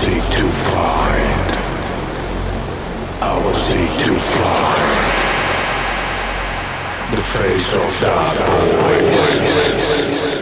seek to find. I will seek to find the face of that voice.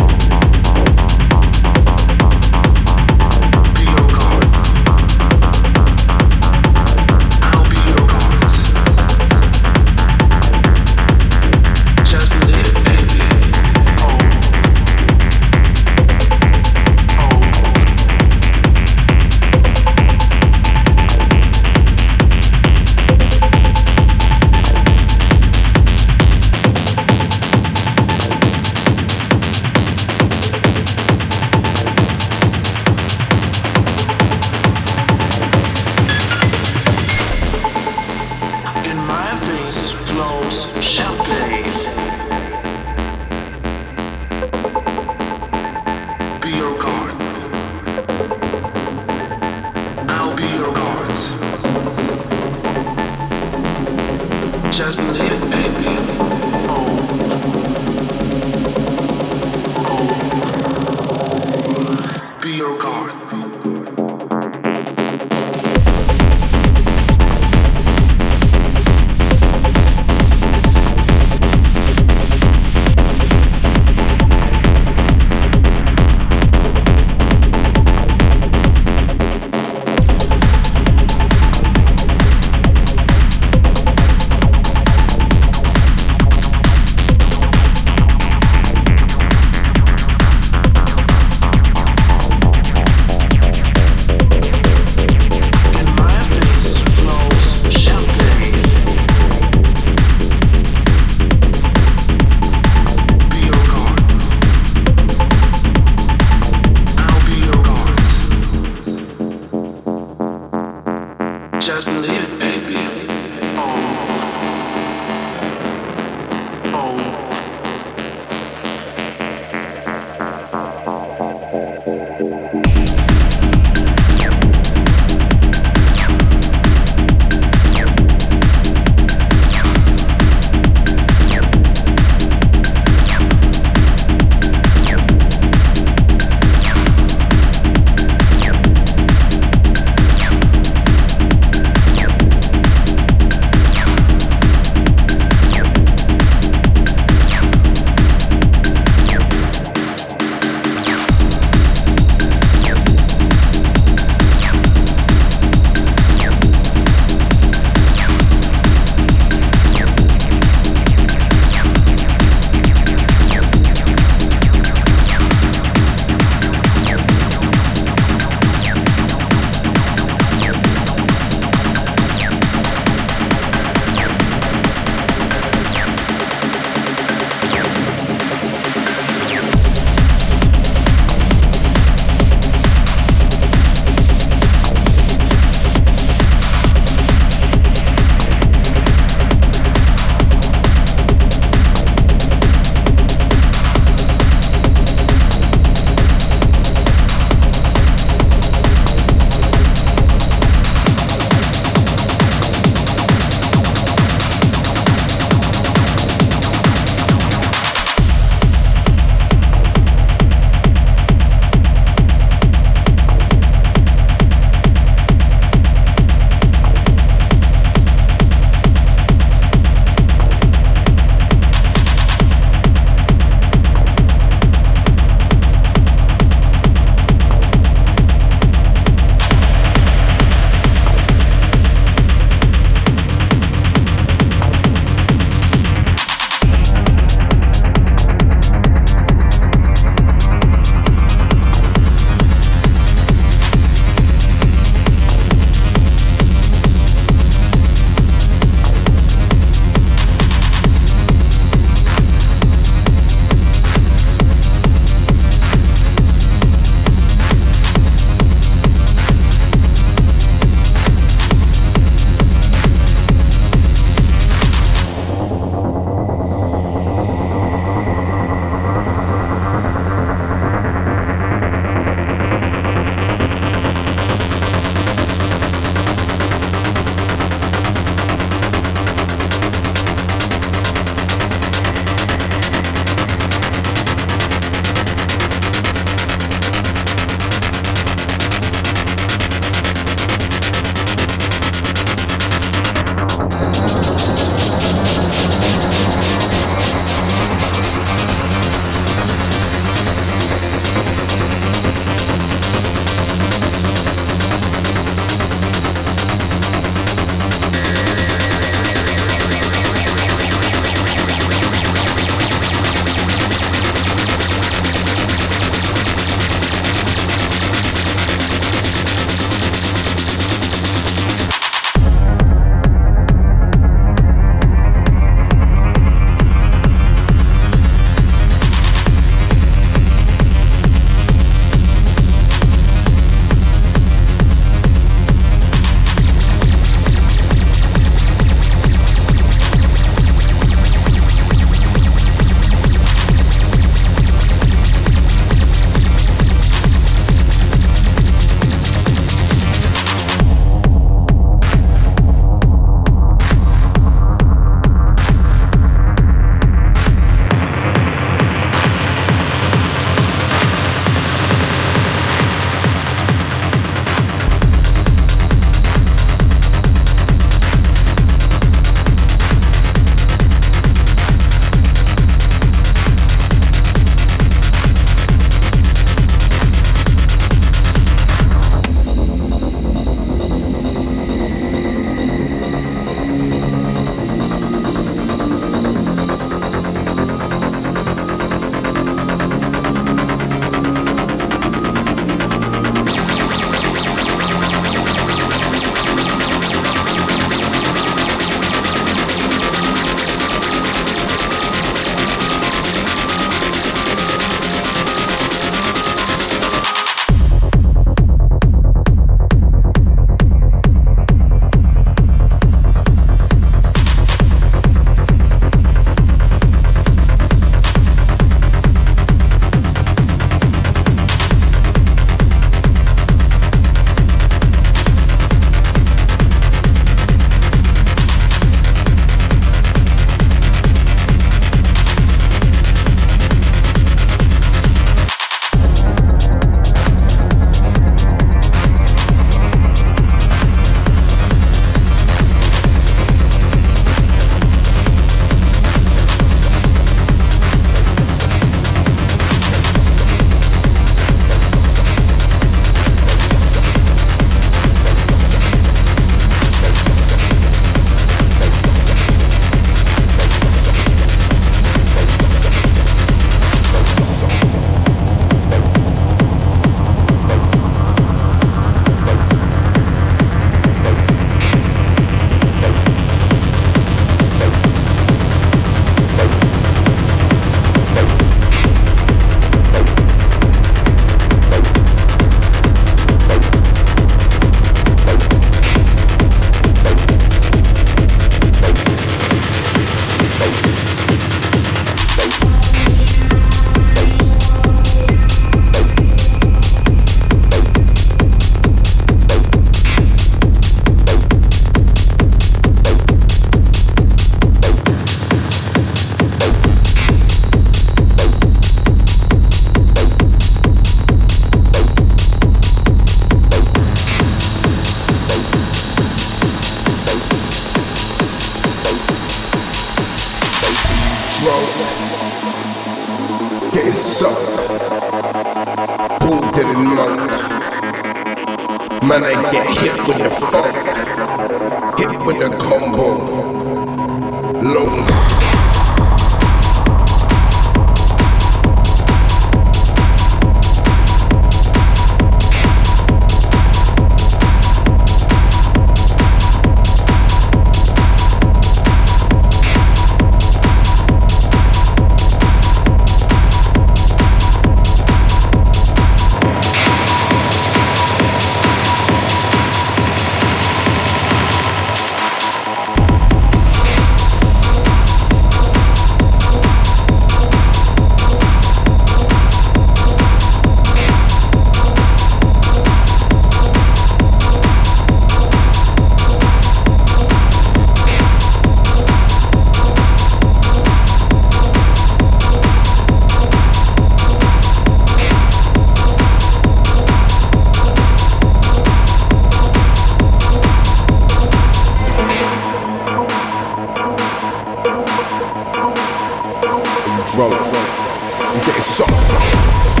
roll. I'm getting soft.